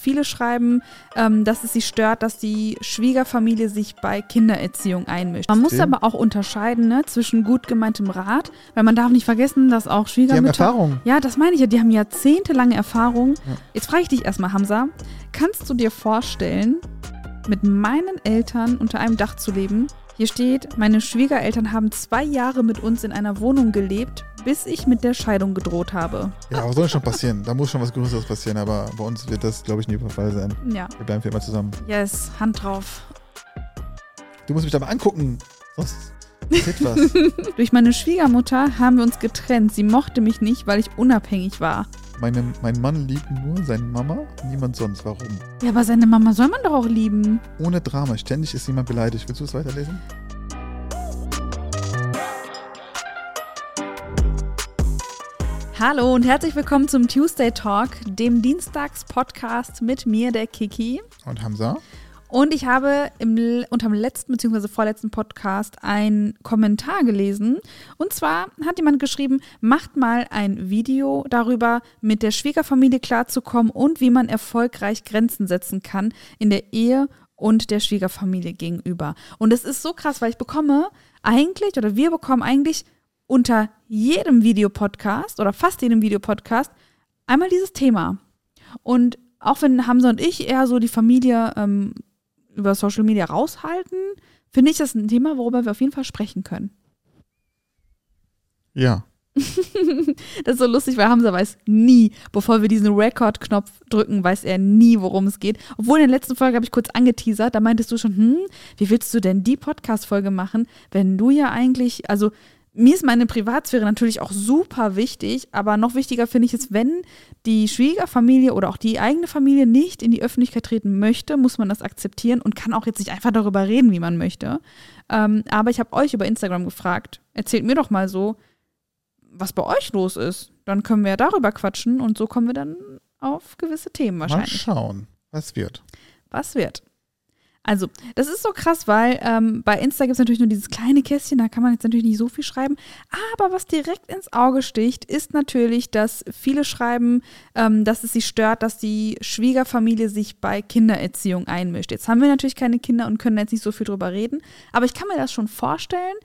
viele schreiben, ähm, dass es sie stört, dass die Schwiegerfamilie sich bei Kindererziehung einmischt. Man muss Stimmt. aber auch unterscheiden ne, zwischen gut gemeintem Rat, weil man darf nicht vergessen, dass auch Die haben Schwiegermütter. Erfahrung. Ja, das meine ich ja. Die haben jahrzehntelange Erfahrung. Ja. Jetzt frage ich dich erstmal, Hamza, kannst du dir vorstellen, mit meinen Eltern unter einem Dach zu leben? Hier steht, meine Schwiegereltern haben zwei Jahre mit uns in einer Wohnung gelebt, bis ich mit der Scheidung gedroht habe. Ja, was soll schon passieren? Da muss schon was Größeres passieren, aber bei uns wird das, glaube ich, nie der Fall sein. Ja, Wir bleiben für immer zusammen. yes, Hand drauf. Du musst mich aber angucken, sonst passiert was. Durch meine Schwiegermutter haben wir uns getrennt. Sie mochte mich nicht, weil ich unabhängig war. Meine, mein Mann liebt nur seine Mama, niemand sonst. Warum? Ja, aber seine Mama soll man doch auch lieben. Ohne Drama. Ständig ist jemand beleidigt. Willst du es weiterlesen? Hallo und herzlich willkommen zum Tuesday Talk, dem Dienstags-Podcast mit mir, der Kiki. Und Hamza? Und ich habe im, unter dem letzten bzw. vorletzten Podcast einen Kommentar gelesen. Und zwar hat jemand geschrieben, macht mal ein Video darüber, mit der Schwiegerfamilie klarzukommen und wie man erfolgreich Grenzen setzen kann in der Ehe und der Schwiegerfamilie gegenüber. Und es ist so krass, weil ich bekomme eigentlich oder wir bekommen eigentlich unter jedem Videopodcast oder fast jedem Videopodcast einmal dieses Thema. Und auch wenn Hamza und ich eher so die Familie ähm, über Social Media raushalten, finde ich das ein Thema, worüber wir auf jeden Fall sprechen können. Ja. Das ist so lustig, weil Hamza weiß nie, bevor wir diesen Record-Knopf drücken, weiß er nie, worum es geht. Obwohl in der letzten Folge habe ich kurz angeteasert, da meintest du schon, hm, wie willst du denn die Podcast-Folge machen, wenn du ja eigentlich, also mir ist meine Privatsphäre natürlich auch super wichtig, aber noch wichtiger finde ich es, wenn die Schwiegerfamilie oder auch die eigene Familie nicht in die Öffentlichkeit treten möchte, muss man das akzeptieren und kann auch jetzt nicht einfach darüber reden, wie man möchte. Ähm, aber ich habe euch über Instagram gefragt, erzählt mir doch mal so, was bei euch los ist. Dann können wir ja darüber quatschen und so kommen wir dann auf gewisse Themen Mal wahrscheinlich. schauen, was wird. Was wird? Also, das ist so krass, weil ähm, bei Insta gibt es natürlich nur dieses kleine Kästchen, da kann man jetzt natürlich nicht so viel schreiben. Aber was direkt ins Auge sticht, ist natürlich, dass viele schreiben, ähm, dass es sie stört, dass die Schwiegerfamilie sich bei Kindererziehung einmischt. Jetzt haben wir natürlich keine Kinder und können jetzt nicht so viel drüber reden. Aber ich kann mir das schon vorstellen,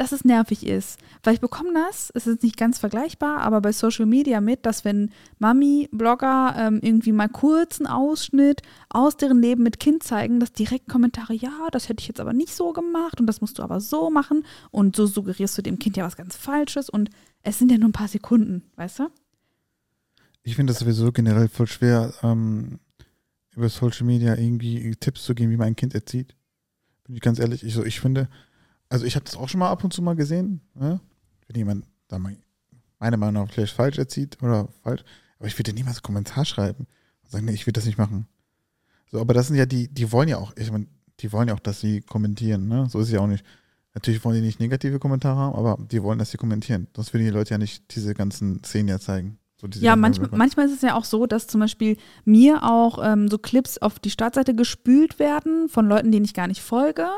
dass es nervig ist. Weil ich bekomme das, es ist nicht ganz vergleichbar, aber bei Social Media mit, dass wenn Mami-Blogger ähm, irgendwie mal kurz einen Ausschnitt aus deren Leben mit Kind zeigen, dass direkt Kommentare, ja, das hätte ich jetzt aber nicht so gemacht und das musst du aber so machen und so suggerierst du dem Kind ja was ganz Falsches und es sind ja nur ein paar Sekunden, weißt du? Ich finde das sowieso generell voll schwer, ähm, über Social Media irgendwie Tipps zu geben, wie man ein Kind erzieht. Bin ich ganz ehrlich. Ich, so, ich finde, also ich habe das auch schon mal ab und zu mal gesehen, ne? wenn jemand da mal meiner Meinung nach vielleicht falsch erzieht oder falsch, aber ich würde niemals einen Kommentar schreiben und sagen, nee, ich will das nicht machen. So, aber das sind ja die, die wollen ja auch, ich meine, die wollen ja auch, dass sie kommentieren, ne? So ist es ja auch nicht. Natürlich wollen die nicht negative Kommentare haben, aber die wollen, dass sie kommentieren. Sonst würden die Leute ja nicht diese ganzen Szenen ja zeigen. So Ja, manchmal, manchmal ist es ja auch so, dass zum Beispiel mir auch ähm, so Clips auf die Startseite gespült werden von Leuten, denen ich gar nicht folge.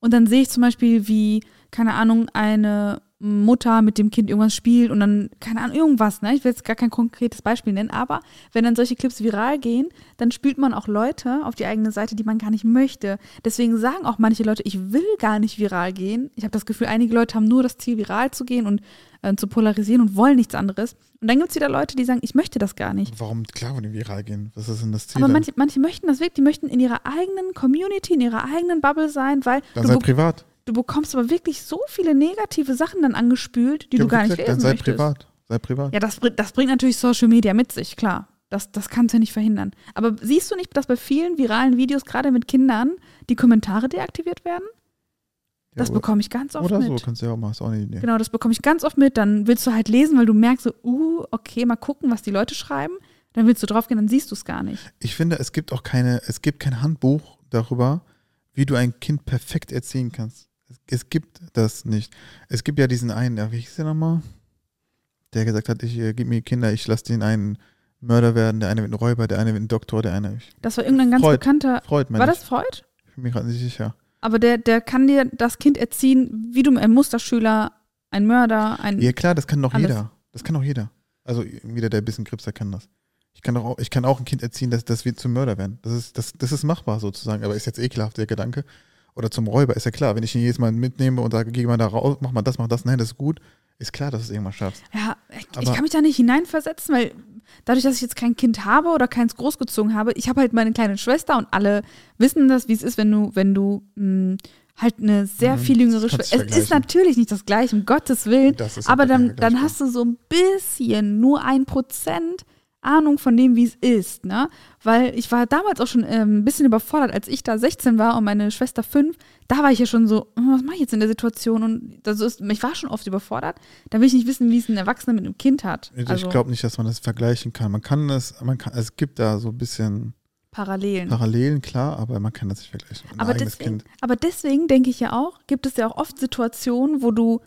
Und dann sehe ich zum Beispiel, wie, keine Ahnung, eine Mutter mit dem Kind irgendwas spielt und dann, keine Ahnung, irgendwas, ne? Ich will jetzt gar kein konkretes Beispiel nennen, aber wenn dann solche Clips viral gehen, dann spült man auch Leute auf die eigene Seite, die man gar nicht möchte. Deswegen sagen auch manche Leute, ich will gar nicht viral gehen. Ich habe das Gefühl, einige Leute haben nur das Ziel, viral zu gehen und äh, zu polarisieren und wollen nichts anderes. Und dann gibt es wieder Leute, die sagen, ich möchte das gar nicht. Warum, klar, wollen die viral gehen? Was ist denn das Ziel? Aber manche, manche möchten das wirklich, die möchten in ihrer eigenen Community, in ihrer eigenen Bubble sein, weil dann sei privat. Du bekommst aber wirklich so viele negative Sachen dann angespült, die Ja, du gar nicht lesen Dann sei möchtest. privat. Sei privat. Ja, das, bringt- das bringt natürlich Social Media mit sich, klar. Das, das kannst du ja nicht verhindern. Aber siehst du nicht, dass bei vielen viralen Videos, gerade mit Kindern, die Kommentare deaktiviert werden? Das ja, bekomme ich ganz oft Oder mit. so, kannst du ja auch machen. Ist auch eine Idee. Genau, das bekomme ich ganz oft mit. Dann willst du halt lesen, weil du merkst so, uh, okay, mal gucken, was die Leute schreiben. Dann willst du draufgehen, dann siehst du es gar nicht. Ich finde, es gibt auch keine, es gibt kein Handbuch darüber, wie du ein Kind perfekt erziehen kannst. Es, gibt das nicht. Es gibt ja diesen einen, wie hieß der nochmal? Der gesagt hat, ich äh, gib mir Kinder, ich lasse den einen Mörder werden, der eine wird ein Räuber, der eine wird ein Doktor, der eine. Ich, Das war irgendein ganz Freud. bekannter. Freud, War ich. das Freud? Ich bin mir gerade nicht sicher. Aber der, der kann dir das Kind erziehen, wie du ein Musterschüler, ein Mörder, ein. Ja, klar, das kann doch Alles. jeder. Das kann doch jeder. Also jeder, der ein bisschen Krebs hat, kann das. Ich kann auch, ich kann auch ein Kind erziehen, dass, dass wir zum Mörder werden. Das ist, das, das ist machbar sozusagen, aber ist jetzt ekelhaft, der Gedanke. Oder zum Räuber, ist ja klar. Wenn ich ihn jedes Mal mitnehme und sage, geh mal da raus, mach mal das, mach das, nein, das ist gut, ist klar, dass du es irgendwann schaffst. Ja, ich, ich kann mich da nicht hineinversetzen, weil dadurch, dass ich jetzt kein Kind habe oder keins großgezogen habe, ich habe halt meine kleine Schwester und alle wissen das, wie es ist, wenn du, wenn du mh, halt eine sehr Mhm, viel jüngere Schwester. Es ist natürlich nicht das gleiche, um Gottes Willen. Aber dann, dann hast du so ein bisschen, nur ein Prozent Ahnung von dem, wie es ist, ne? Weil ich war damals auch schon ähm, ein bisschen überfordert, als ich da 16 war und meine Schwester 5, da war ich ja schon so, hm, was mache ich jetzt in der Situation? Und das ist, ich war schon oft überfordert. Da will ich nicht wissen, wie es ein Erwachsener mit einem Kind hat. Ich Also glaube nicht, dass man das vergleichen kann. Man kann das, man kann, es gibt da so ein bisschen Parallelen. Parallelen, klar, aber man kann das nicht vergleichen. Ein Aber deswegen, Kind. aber deswegen denke ich ja auch, gibt es ja auch oft Situationen, wo du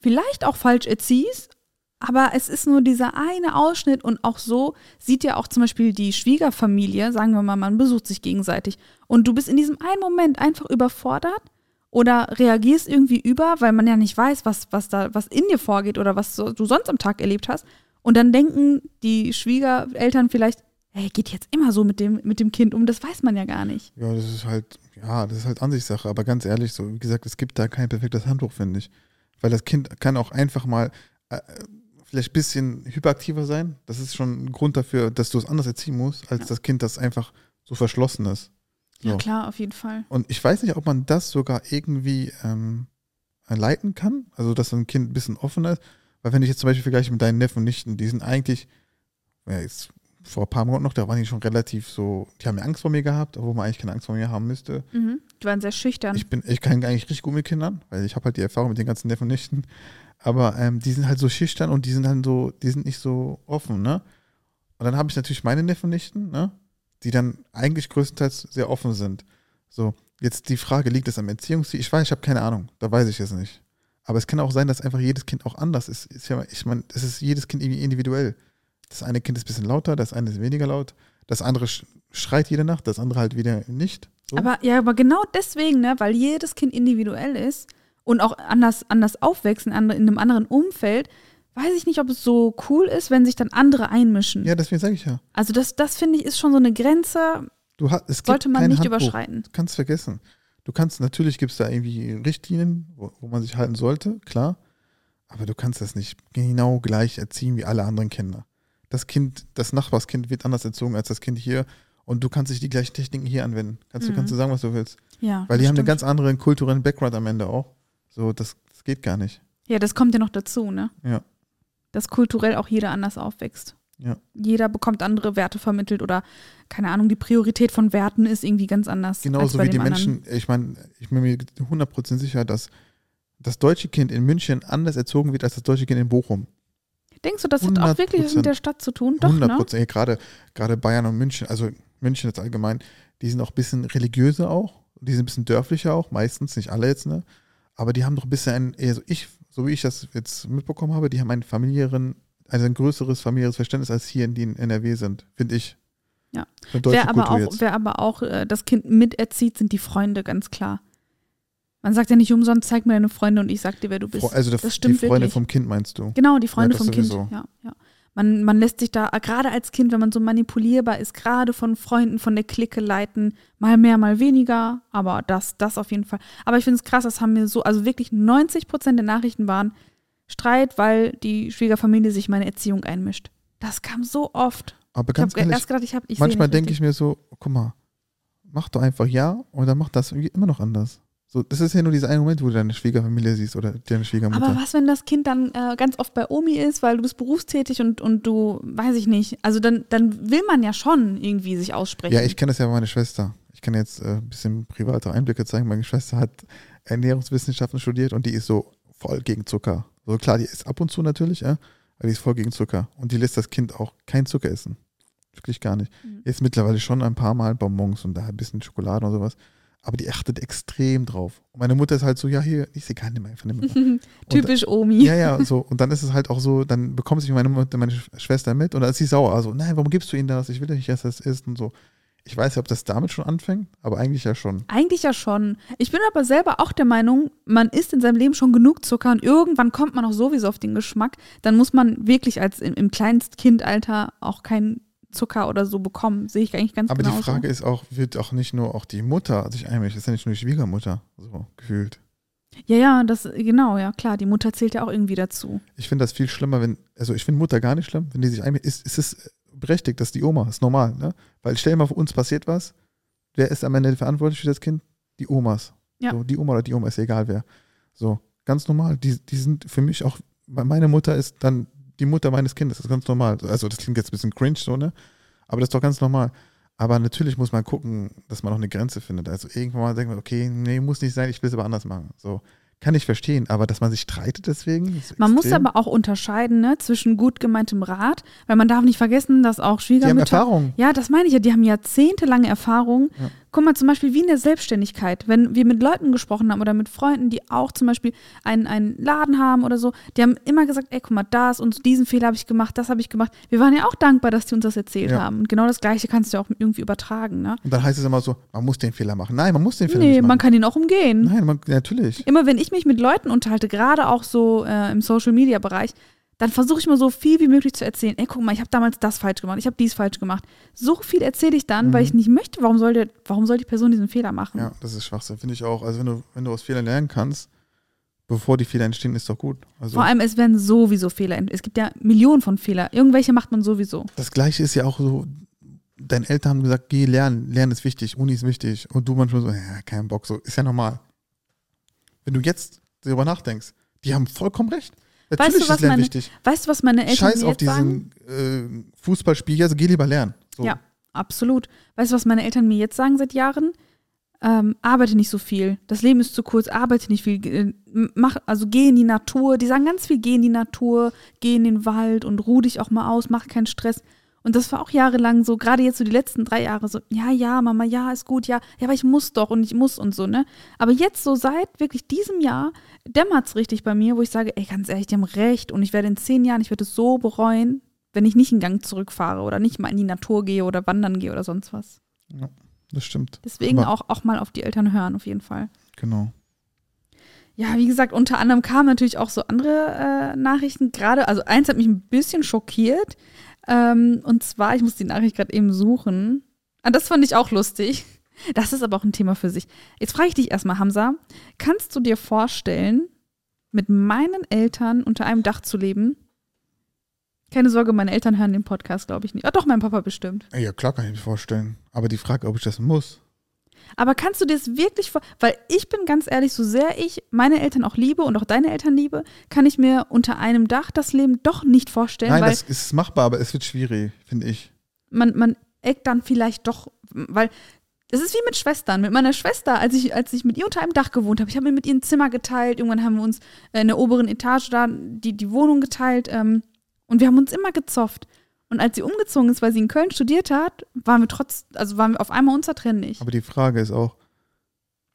vielleicht auch falsch erziehst, aber es ist nur dieser eine Ausschnitt und auch so sieht ja auch zum Beispiel die Schwiegerfamilie, sagen wir mal, man besucht sich gegenseitig und du bist in diesem einen Moment einfach überfordert oder reagierst irgendwie über, weil man ja nicht weiß, was, was da, was in dir vorgeht oder was du sonst am Tag erlebt hast. Und dann denken die Schwiegereltern vielleicht, hey, geht jetzt immer so mit dem, mit dem Kind um, das weiß man ja gar nicht. Ja, das ist halt, ja, das ist halt Ansichtssache. Aber ganz ehrlich, so wie gesagt, es gibt da kein perfektes Handbuch, finde ich. Weil das Kind kann auch einfach mal äh, vielleicht ein bisschen hyperaktiver sein. Das ist schon ein Grund dafür, dass du es anders erziehen musst, als Ja. das Kind, das einfach so verschlossen ist. So. Ja, klar, auf jeden Fall. Und ich weiß nicht, ob man das sogar irgendwie ähm, leiten kann. Also, dass ein Kind ein bisschen offener ist. Weil, wenn ich jetzt zum Beispiel vergleiche mit deinen Neffen und Nichten, die sind eigentlich, ja, jetzt vor ein paar Monaten noch, da waren die schon relativ so, die haben ja Angst vor mir gehabt, obwohl man eigentlich keine Angst vor mir haben müsste. Mhm. Die waren sehr schüchtern. Ich bin, ich kann eigentlich richtig gut mit Kindern, weil ich habe halt die Erfahrung mit den ganzen Neffen und Nichten. Aber ähm, die sind halt so schüchtern und die sind dann so, die sind nicht so offen, ne? Und dann habe ich natürlich meine Neffen Nichten, ne? Die dann eigentlich größtenteils sehr offen sind. So, jetzt die Frage, liegt es am Erziehungsstil? Ich weiß, ich habe keine Ahnung, da weiß ich es nicht. Aber es kann auch sein, dass einfach jedes Kind auch anders ist. ist ja, ich meine, es ist jedes Kind irgendwie individuell. Das eine Kind ist ein bisschen lauter, das eine ist weniger laut, das andere sch schreit jede Nacht, das andere halt wieder nicht. So. Aber ja, aber genau deswegen, ne, weil jedes Kind individuell ist und auch anders, anders aufwächst in, einem anderen Umfeld, weiß ich nicht, ob es so cool ist, wenn sich dann andere einmischen. ja, deswegen sage ich ja. Also das, das finde ich ist schon so eine Grenze, Du hast, es sollte man nicht Handbuch. überschreiten. Du kannst vergessen. Du kannst, natürlich gibt es da irgendwie Richtlinien, wo, wo man sich halten sollte, klar. Aber du kannst das nicht genau gleich erziehen wie alle anderen Kinder. Das Kind, das Nachbarskind wird anders erzogen als das Kind hier und du kannst nicht die gleichen Techniken hier anwenden. Kannst, Mhm. du, kannst du sagen, was du willst. Ja, Weil die haben einen stimmt. ganz anderen kulturellen Background am Ende auch. So, das, das geht gar nicht. Ja, das kommt ja noch dazu, ne? Ja. Dass kulturell auch jeder anders aufwächst. Ja. Jeder bekommt andere Werte vermittelt oder, keine Ahnung, die Priorität von Werten ist irgendwie ganz anders. Genauso bei wie die dem anderen. Menschen, ich meine, ich bin mir 100% sicher, dass das deutsche Kind in München anders erzogen wird als das deutsche Kind in Bochum. Denkst du, das hat auch wirklich was 100%. mit der Stadt zu tun? Doch, 100 ne? Prozent. Ja, gerade, gerade Bayern und München, also München jetzt allgemein, die sind auch ein bisschen religiöser auch. Die sind ein bisschen dörflicher auch, meistens, nicht alle jetzt, ne? Aber die haben doch ein bisschen ein, eher so ich, so wie ich das jetzt mitbekommen habe, die haben einen familiären, also ein größeres familiäres Verständnis als hier in die in NRW sind, finde ich. Ja. Wer aber, auch, wer aber auch äh, das Kind miterzieht, sind die Freunde, ganz klar. Man sagt ja nicht umsonst, zeig mir deine Freunde und ich sag dir, wer du bist. Also das die stimmt Freunde wirklich. vom Kind meinst du? Genau, die Freunde Ja, vom Kind. Ja, ja. Man, man lässt sich da, gerade als Kind, wenn man so manipulierbar ist, gerade von Freunden, von der Clique leiten, mal mehr, mal weniger, aber das, das auf jeden Fall. Aber ich finde es krass, das haben mir so, also wirklich 90 Prozent der Nachrichten waren Streit, weil die Schwiegerfamilie sich in meine Erziehung einmischt. Das kam so oft. Aber Ich ganz habe ehrlich, erst gedacht, ich habe ich manchmal denke ich mir so, guck mal, mach doch einfach ja und dann mach das irgendwie immer noch anders. So, das ist ja nur dieser eine Moment, wo du deine Schwiegerfamilie siehst oder deine Schwiegermutter. Aber was, wenn das Kind dann äh, ganz oft bei Omi ist, weil du bist berufstätig und, und du, weiß ich nicht, also dann, dann will man ja schon irgendwie sich aussprechen. Ja, ich kenne das ja bei meiner Schwester. Ich kann jetzt äh, ein bisschen private Einblicke zeigen. Meine Schwester hat Ernährungswissenschaften studiert und die ist so voll gegen Zucker. So klar, die isst ab und zu natürlich, ja, aber die ist voll gegen Zucker. Und die lässt das Kind auch kein Zucker essen. Wirklich gar nicht. Mhm. Jetzt mittlerweile schon ein paar Mal Bonbons und da ein bisschen Schokolade und sowas. Aber die achtet extrem drauf. Und meine Mutter ist halt so, ja, hier, ich sehe nimm einfach, nimm einfach. Typisch Omi. Ja, ja, so. Und dann ist es halt auch so, dann bekommt sich meine Mutter, meine Sch- Schwester mit und dann ist sie sauer. Also, nein, warum gibst du ihnen das? Ich will nicht, dass das ist und so. Ich weiß nicht, ob das damit schon anfängt, aber eigentlich ja schon. Eigentlich ja schon. Ich bin aber selber auch der Meinung, man isst in seinem Leben schon genug Zucker und irgendwann kommt man auch sowieso auf den Geschmack. Dann muss man wirklich als im, im Kleinstkindalter auch kein Zucker oder so bekommen. Sehe ich eigentlich ganz Aber genau. die Frage ist auch, wird auch nicht nur auch die Mutter sich einmischen, das ist ja nicht nur die Schwiegermutter, so gefühlt. Ja, ja, das, genau, ja, klar. Die Mutter zählt ja auch irgendwie dazu. Ich finde das viel schlimmer, wenn, also ich finde Mutter gar nicht schlimm, wenn die sich einmischen, ist, ist es berechtigt, dass die Oma, ist normal, ne? Weil stell dir mal, vor uns passiert was, wer ist am Ende verantwortlich für das Kind? Die Omas. Ja. So, die Oma oder die Oma, ist egal wer. So, ganz normal. Die, die sind für mich auch, meine Mutter ist dann die Mutter meines Kindes, das ist ganz normal. Also das klingt jetzt ein bisschen cringe so, ne? Aber das ist doch ganz normal. Aber natürlich muss man gucken, dass man auch eine Grenze findet. Also irgendwann mal denkt man, okay, nee, muss nicht sein, ich will es aber anders machen. So, kann ich verstehen. Aber dass man sich streitet deswegen. ist Man muss extrem. aber auch unterscheiden ne, zwischen gut gemeintem Rat, weil man darf nicht vergessen, dass auch Die haben Schwiegermütter. Erfahrung. Ja, das meine ich ja. Die haben jahrzehntelange Erfahrung. Ja. Guck mal, zum Beispiel wie in der Selbstständigkeit. Wenn wir mit Leuten gesprochen haben oder mit Freunden, die auch zum Beispiel einen, einen Laden haben oder so, die haben immer gesagt, ey, guck mal, das und diesen Fehler habe ich gemacht, das habe ich gemacht. Wir waren ja auch dankbar, dass die uns das erzählt Ja. haben. Und genau das Gleiche kannst du ja auch irgendwie übertragen. Ne? Und dann heißt es immer so, man muss den Fehler machen. Nein, man muss den Fehler Nee, nicht machen. man kann ihn auch umgehen. Nein, man, natürlich. Immer wenn ich mich mit Leuten unterhalte, gerade auch so äh, im Social-Media-Bereich, dann versuche ich mal so viel wie möglich zu erzählen. Ey, guck mal, ich habe damals das falsch gemacht, ich habe dies falsch gemacht. So viel erzähle ich dann, weil ich nicht möchte, warum soll, der, warum soll die Person diesen Fehler machen? Mhm. Ja, das ist Schwachsinn, finde ich auch. Also wenn du, wenn du aus Fehlern lernen kannst, bevor die Fehler entstehen, ist doch gut. Also Vor allem, es werden sowieso Fehler. Es gibt ja Millionen von Fehlern. Irgendwelche macht man sowieso. das Gleiche ist ja auch so, deine Eltern haben gesagt, geh lernen, lernen ist wichtig, Uni ist wichtig. Und du manchmal so, ja, kein Bock, so, ist ja normal. Wenn du jetzt darüber nachdenkst, die haben vollkommen recht. Natürlich Weißt du, ist was Lernen meine- wichtig. Weißt du, was meine Eltern Scheiß mir auf diesen äh, Fußballspiel, also geh lieber lernen. So. Ja, absolut. Weißt du, was meine Eltern mir jetzt sagen seit Jahren? Ähm, arbeite nicht so viel. Das Leben ist zu kurz, arbeite nicht viel. Äh, Mach, also geh in die Natur. Die sagen ganz viel, geh in die Natur, geh in den Wald und ruh dich auch mal aus, mach keinen Stress. Und das war auch jahrelang so, gerade jetzt so die letzten drei Jahre so, ja, ja, Mama, ja, ist gut, ja, ja, aber ich muss doch und ich muss und so, ne? Aber jetzt so seit wirklich diesem Jahr dämmert's richtig bei mir, wo ich sage, ey, ganz ehrlich, die haben recht und ich werde in zehn Jahren, ich werde es so bereuen, wenn ich nicht einen Gang zurückfahre oder nicht mal in die Natur gehe oder wandern gehe oder sonst was. Das stimmt. Deswegen Aber- auch, auch mal auf die Eltern hören, auf jeden Fall. Genau. Ja, wie gesagt, unter anderem kamen natürlich auch so andere äh, Nachrichten. Gerade, also eins hat mich ein bisschen schockiert. Ähm, und zwar, ich muss die Nachricht gerade eben suchen. Ah, das fand ich auch lustig. Das ist aber auch ein Thema für sich. Jetzt frage ich dich erstmal, Hamza, kannst du dir vorstellen, mit meinen Eltern unter einem Dach zu leben? Keine Sorge, meine Eltern hören den Podcast, glaube ich nicht. Ah, doch, mein Papa bestimmt. Ja, klar kann ich mir vorstellen. Aber die Frage, ob ich das muss. Aber kannst du dir das wirklich vor, weil ich bin ganz ehrlich, so sehr ich meine Eltern auch liebe und auch deine Eltern liebe, kann ich mir unter einem Dach das Leben doch nicht vorstellen, Nein, das ist machbar, aber es wird schwierig, finde ich. man, man eckt dann vielleicht doch, weil es ist wie mit Schwestern. Mit meiner Schwester, als ich, als ich mit ihr unter einem Dach gewohnt habe, ich habe mir mit ihr ein Zimmer geteilt, irgendwann haben wir uns äh, in der oberen Etage da die, die Wohnung geteilt ähm, und wir haben uns immer gezofft. Und als sie umgezogen ist, weil sie in Köln studiert hat, waren wir trotz, also waren wir auf einmal unzertrennlich. Aber die Frage ist auch,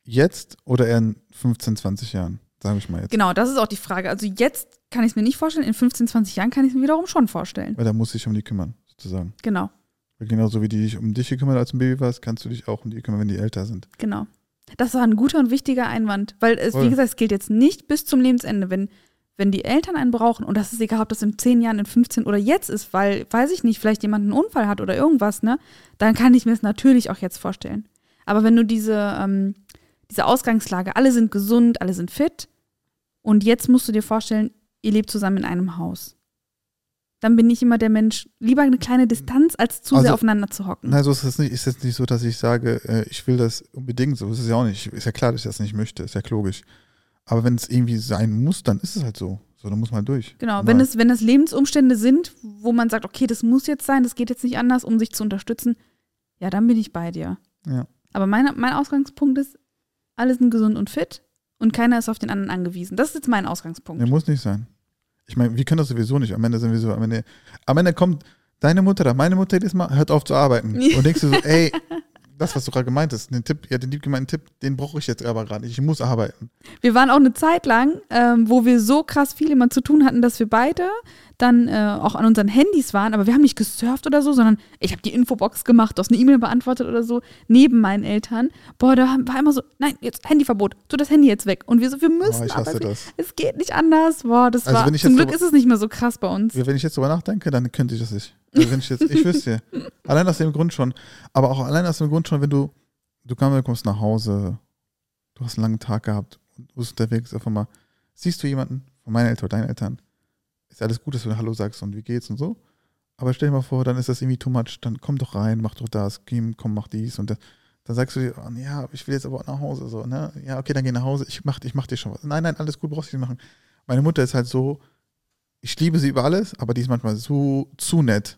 jetzt oder eher in 15, 20 Jahren? Sage ich mal jetzt. Genau, das ist auch die Frage. Also jetzt kann ich es mir nicht vorstellen, in 15, 20 Jahren kann ich es mir wiederum schon vorstellen. Weil da muss ich um die kümmern, sozusagen. Genau, genauso wie die dich um dich gekümmert als du ein Baby warst, kannst du dich auch um die kümmern, wenn die älter sind. genau. Das war ein guter und wichtiger Einwand, weil es, Voll. wie gesagt, es gilt jetzt nicht bis zum Lebensende. Wenn, wenn die Eltern einen brauchen, und das ist egal, ob das in 10 Jahren, in 15 oder jetzt ist, weil, weiß ich nicht, vielleicht jemand einen Unfall hat oder irgendwas, ne, dann kann ich mir es natürlich auch jetzt vorstellen. Aber wenn du diese, ähm, diese Ausgangslage, alle sind gesund, alle sind fit, und jetzt musst du dir vorstellen, ihr lebt zusammen in einem Haus. Dann bin ich immer der Mensch, lieber eine kleine Distanz, als zu Also- sehr aufeinander zu hocken. Nein, so ist es nicht. Ist jetzt nicht so, dass ich sage, äh, ich will das unbedingt. So ist es ja auch nicht. Ist ja klar, dass ich das nicht möchte. Ist ja logisch. Aber wenn es irgendwie sein muss, dann ist es halt so. So, dann muss man durch. Genau, wenn es, wenn es Lebensumstände sind, wo man sagt, okay, das muss jetzt sein, das geht jetzt nicht anders, um sich zu unterstützen, ja, dann bin ich bei dir. Ja. Aber meine, mein Ausgangspunkt ist, alle sind gesund und fit und keiner ist auf den anderen angewiesen. Das ist jetzt mein Ausgangspunkt. Nee, muss nicht sein. Ich meine, wir können das sowieso nicht. Am Ende sind wir so, am Ende, am Ende kommt deine Mutter oder meine Mutter jedes Mal, hört auf zu arbeiten. Und denkst du so, ey, das, was du gerade gemeint hast, den Tipp, ja, den lieb gemeinten Tipp, den brauche ich jetzt aber gerade nicht. Ich muss arbeiten. Wir waren auch eine Zeit lang, ähm, wo wir so krass viel immer zu tun hatten, dass wir beide dann äh, auch an unseren Handys waren, aber wir haben nicht gesurft oder so, sondern ich habe die Infobox gemacht, du hast eine E-Mail beantwortet oder so, neben meinen Eltern. Boah, da war immer so, nein, jetzt Handyverbot, tu das Handy jetzt weg. Und wir so, wir müssen, Oh, ich aber hasse es, das. es geht nicht anders. Boah, das Also war, zum Glück ist es nicht mehr so krass bei uns. Wenn ich jetzt drüber nachdenke, dann könnte ich das nicht. Also wenn ich jetzt, ich wüsste. Allein aus dem Grund schon. Aber auch allein aus dem Grund schon, wenn du, du kommst nach Hause, du hast einen langen Tag gehabt und du bist unterwegs, auf einmal siehst du jemanden von meinen Eltern oder deinen Eltern, ist alles gut, dass du Hallo sagst und wie geht's und so. Aber stell dir mal vor, dann ist das irgendwie too much, dann komm doch rein, mach doch das, komm, komm mach dies und das. Dann sagst du dir, oh, ja, ich will jetzt aber auch nach Hause, so, ne? Ja, okay, dann geh nach Hause, ich mach, ich mach dir schon was. Nein, nein, alles gut, brauchst du nicht machen. Meine Mutter ist halt so, ich liebe sie über alles, aber die ist manchmal so zu nett.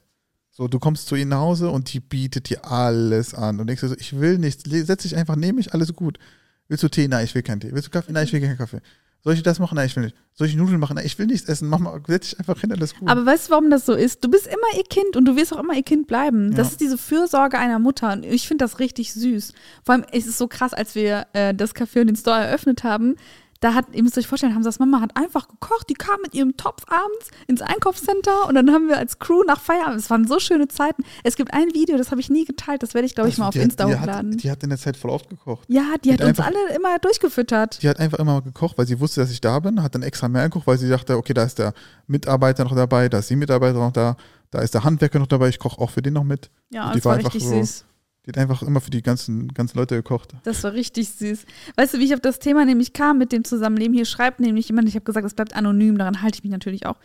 So, du kommst zu ihr nach Hause und die bietet dir alles an. Und denkst dir so, ich will nichts, setz dich einfach neben mich, alles gut. Willst du Tee? Nein, ich will keinen Tee. Willst du Kaffee? Nein, ich will keinen Kaffee. Soll ich das machen? Nein, ich will nicht. Soll ich Nudeln machen? Nein, ich will nichts essen. Mach mal, setz dich einfach hin, alles gut. Aber weißt du, warum das so ist? Du bist immer ihr Kind und du wirst auch immer ihr Kind bleiben. Das Ja. ist diese Fürsorge einer Mutter und ich finde das richtig süß. Vor allem ist es so krass, als wir äh, das Café und den Store eröffnet haben. Da hat, ihr müsst euch vorstellen, Hamsas Mama hat einfach gekocht. Die kam mit ihrem Topf abends ins Einkaufscenter und dann haben wir als Crew nach Feierabend. Es waren so schöne Zeiten. Es gibt ein Video, das habe ich nie geteilt. Das werde ich, glaube ich, Also, mal auf die Insta die hochladen. Hat, die hat in der Zeit voll oft gekocht. ja, die hat hat uns einfach- alle immer durchgefüttert. Die hat einfach immer gekocht, weil sie wusste, dass ich da bin, hat dann extra mehr gekocht, weil sie dachte, okay, da ist der Mitarbeiter noch dabei, da ist die Mitarbeiter noch da, da ist der Handwerker noch dabei, ich koche auch für den noch mit. Ja, Die das war war richtig so- süß. Die hat einfach immer für die ganzen, ganzen Leute gekocht. Das war richtig süß. Weißt du, wie ich auf das Thema nämlich kam mit dem Zusammenleben? Hier schreibt nämlich jemand, ich habe gesagt, es bleibt anonym, daran halte ich mich natürlich auch.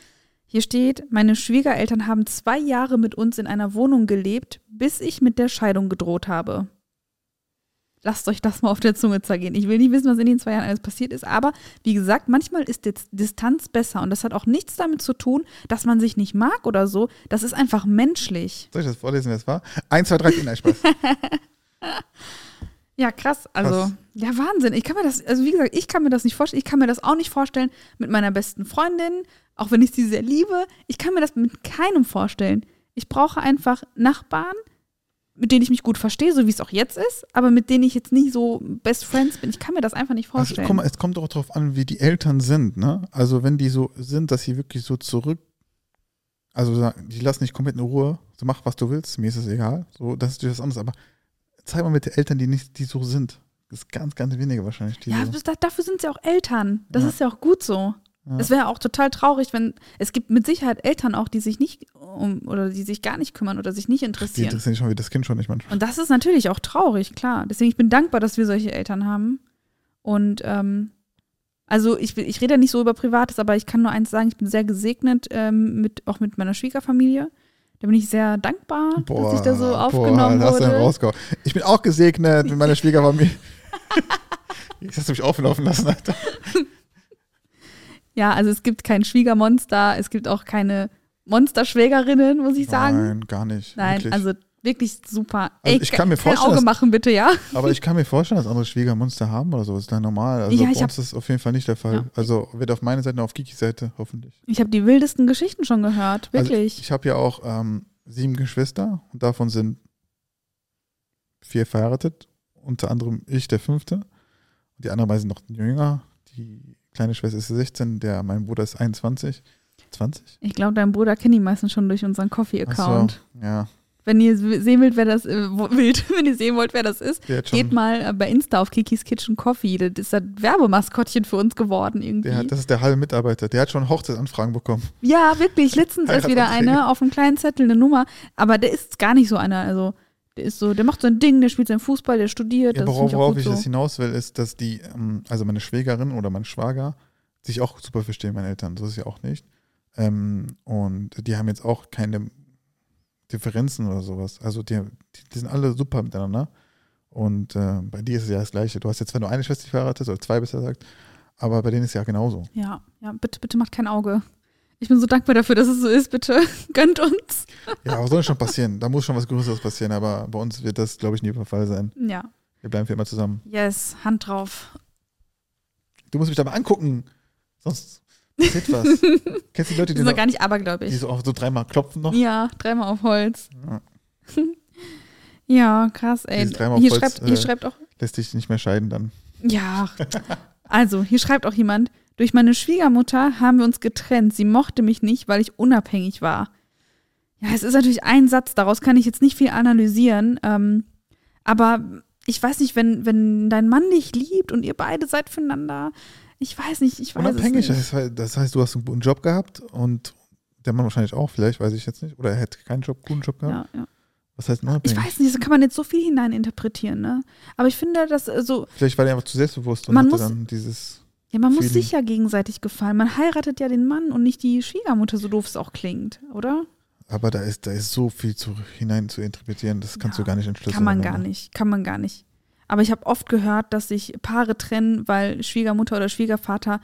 Hier steht, meine Schwiegereltern haben zwei Jahre mit uns in einer Wohnung gelebt, bis ich mit der Scheidung gedroht habe. Lasst euch das mal auf der Zunge zergehen. Ich will nicht wissen, was in den zwei Jahren alles passiert ist, aber wie gesagt, manchmal ist Distanz besser und das hat auch nichts damit zu tun, dass man sich nicht mag oder so. Das ist einfach menschlich. Soll ich das vorlesen, wer es war? 1, 2, 3, 4, nein, Spaß. Ja, krass. Also, Krass. ja, Wahnsinn. Ich kann mir das, also wie gesagt, ich kann mir das nicht vorstellen. Ich kann mir das auch nicht vorstellen mit meiner besten Freundin, auch wenn ich sie sehr liebe. Ich kann mir das mit keinem vorstellen. Ich brauche einfach Nachbarn, mit denen ich mich gut verstehe, so wie es auch jetzt ist, aber mit denen ich jetzt nicht so Best Friends bin. Ich kann mir das einfach nicht Also, vorstellen. guck mal, es kommt auch darauf an, wie die Eltern sind, ne? Also, wenn die so sind, dass sie wirklich so zurück, also die lassen dich komplett in Ruhe, so mach, was du willst, mir ist es egal. So, das ist natürlich was anderes, aber zeig mal mit den Eltern, die nicht, die so sind. Das ist ganz, ganz wenige wahrscheinlich. Die ja, so, das- dafür sind sie auch Eltern. Das Ja. ist ja auch gut so. Ja. Es wäre auch total traurig, wenn es gibt mit Sicherheit Eltern auch, die sich nicht um oder die sich gar nicht kümmern oder sich nicht die interessieren. interessieren sich schon wie das Kind schon nicht manchmal. Und das ist natürlich auch traurig, klar. Deswegen ich bin dankbar, dass wir solche Eltern haben. Und ähm, also ich, ich rede ja nicht so über Privates, aber ich kann nur eins sagen, ich bin sehr gesegnet, ähm, mit, auch mit meiner Schwiegerfamilie. Da bin ich sehr dankbar, dass ich da so aufgenommen boah, wurde. Ich bin auch gesegnet mit meiner Schwiegerfamilie. Jetzt hast du mich auflaufen lassen, Alter. Ja, also es gibt kein Schwiegermonster, es gibt auch keine Monsterschwägerinnen, muss ich sagen. Nein, gar nicht. Nein, wirklich. also wirklich super. Also Ey, ich kann mir vorstellen, Auge dass- machen, bitte, ja. Aber ich kann mir vorstellen, dass andere Schwiegermonster haben oder so. Das ist dann normal. Also Ja, bei ich uns ist das auf jeden Fall nicht der Fall. Ja. Also weder auf meiner Seite noch auf Kikis Seite, hoffentlich. Ich habe die wildesten Geschichten schon gehört, Also wirklich. ich habe ja auch ähm, sieben Geschwister und davon sind vier verheiratet. Unter anderem ich, der fünfte. Und die anderen beiden sind noch jünger. Die kleine Schwester ist 16, der mein Bruder ist 21. 20? Ich glaube, dein Bruder kennt die meisten schon durch unseren Coffee-Account. So, ja. Wenn ihr sehen wollt, wer das äh, wild, wenn ihr sehen wollt, wer das ist, geht mal äh, bei Insta auf Kikis Kitchen Coffee. Das ist das Werbemaskottchen für uns geworden irgendwie. hat, das ist der halbe Mitarbeiter. Der hat schon Hochzeitsanfragen bekommen. ja, wirklich. Letztens erst wieder eine auf einem kleinen Zettel eine Nummer. Aber der ist gar nicht so einer. Also der ist so, der macht sein Ding, der spielt seinen Fußball, der studiert. Ja, das worauf, ich auch worauf ich so. jetzt hinaus will, ist, dass die, ähm, also meine Schwägerin oder mein Schwager, sich auch super verstehen, meine Eltern. So ist ja auch nicht. Ähm, und die haben jetzt auch keine Differenzen oder sowas. Also die, die, die sind alle super miteinander. Und äh, bei dir ist es ja das Gleiche. Du hast jetzt zwar nur eine Schwester, die verheiratet ist, oder zwei besser gesagt, aber bei denen ist es ja genauso. Ja, ja, bitte, bitte macht kein Auge. Ich bin so dankbar dafür, dass es so ist. Bitte gönnt uns. Ja, was soll schon passieren? Da muss schon was Größeres passieren, aber bei uns wird das, glaube ich, nie der Fall sein. Ja, Wir bleiben für immer zusammen. yes, Hand drauf. Du musst mich dabei angucken, sonst passiert was. Kennst du die Leute, Die die, doch gar nicht die abergläubig. so, auch so dreimal klopfen noch? Ja, dreimal auf Holz. Ja. Ja, krass, ey. Hier Holz, schreibt, hier äh, schreibt auch, Lässt dich nicht mehr scheiden dann. ja. Also, hier schreibt auch jemand, Durch meine Schwiegermutter haben wir uns getrennt. Sie mochte mich nicht, weil ich unabhängig war. Ja, es ist natürlich ein Satz, daraus kann ich jetzt nicht viel analysieren. Ähm, aber ich weiß nicht, wenn, wenn dein Mann dich liebt und ihr beide seid füreinander, ich weiß nicht, ich weiß Unabhängig, es nicht. das heißt, das heißt, du hast einen guten Job gehabt und der Mann wahrscheinlich auch, vielleicht, weiß ich jetzt nicht. Oder er hätte keinen Job, guten Job gehabt. Ja, ja. Was heißt Ich unabhängig? weiß nicht, da kann man jetzt so viel hineininterpretieren, ne? Aber ich finde, dass so, Vielleicht war der einfach zu selbstbewusst und Man hatte muss- dann dieses. Ja, man muss sich ja gegenseitig gefallen. Man heiratet ja den Mann und nicht die Schwiegermutter, so doof es auch klingt, oder? Aber da ist, da ist so viel zu, hinein zu interpretieren, das kannst Ja, du gar nicht entschlüsseln. Kann man gar nicht, kann man gar nicht. Aber ich habe oft gehört, dass sich Paare trennen, weil Schwiegermutter oder Schwiegervater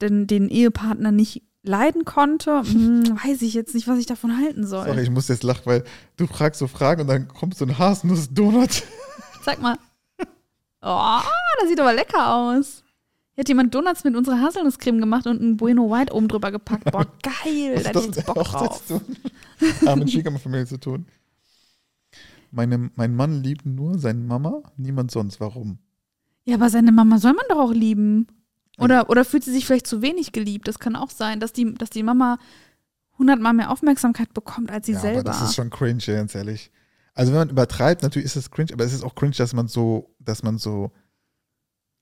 den, den Ehepartner nicht leiden konnte. Hm, weiß ich jetzt nicht, was ich davon halten soll. Sorry, ich muss jetzt lachen, weil du fragst so Fragen und dann kommt so ein Haselnuss-Donut. Sag mal. Oh, das sieht aber lecker aus. Hat jemand Donuts mit unserer Haselnusscreme gemacht und ein Bueno White oben drüber gepackt. Boah, geil, da hätte ich jetzt Bock drauf. zu tun? Ah, mit Schwiegerfamilie zu tun. Meine, mein Mann liebt nur seine Mama, niemand sonst. Warum? Ja, aber seine Mama soll man doch auch lieben. Oder, oder fühlt sie sich vielleicht zu wenig geliebt? Das kann auch sein, dass die, dass die Mama hundertmal mehr Aufmerksamkeit bekommt als sie ja, selber. aber das ist schon cringe, ganz ehrlich. Also wenn man übertreibt, natürlich ist es cringe, aber es ist auch cringe, dass man so, dass man so,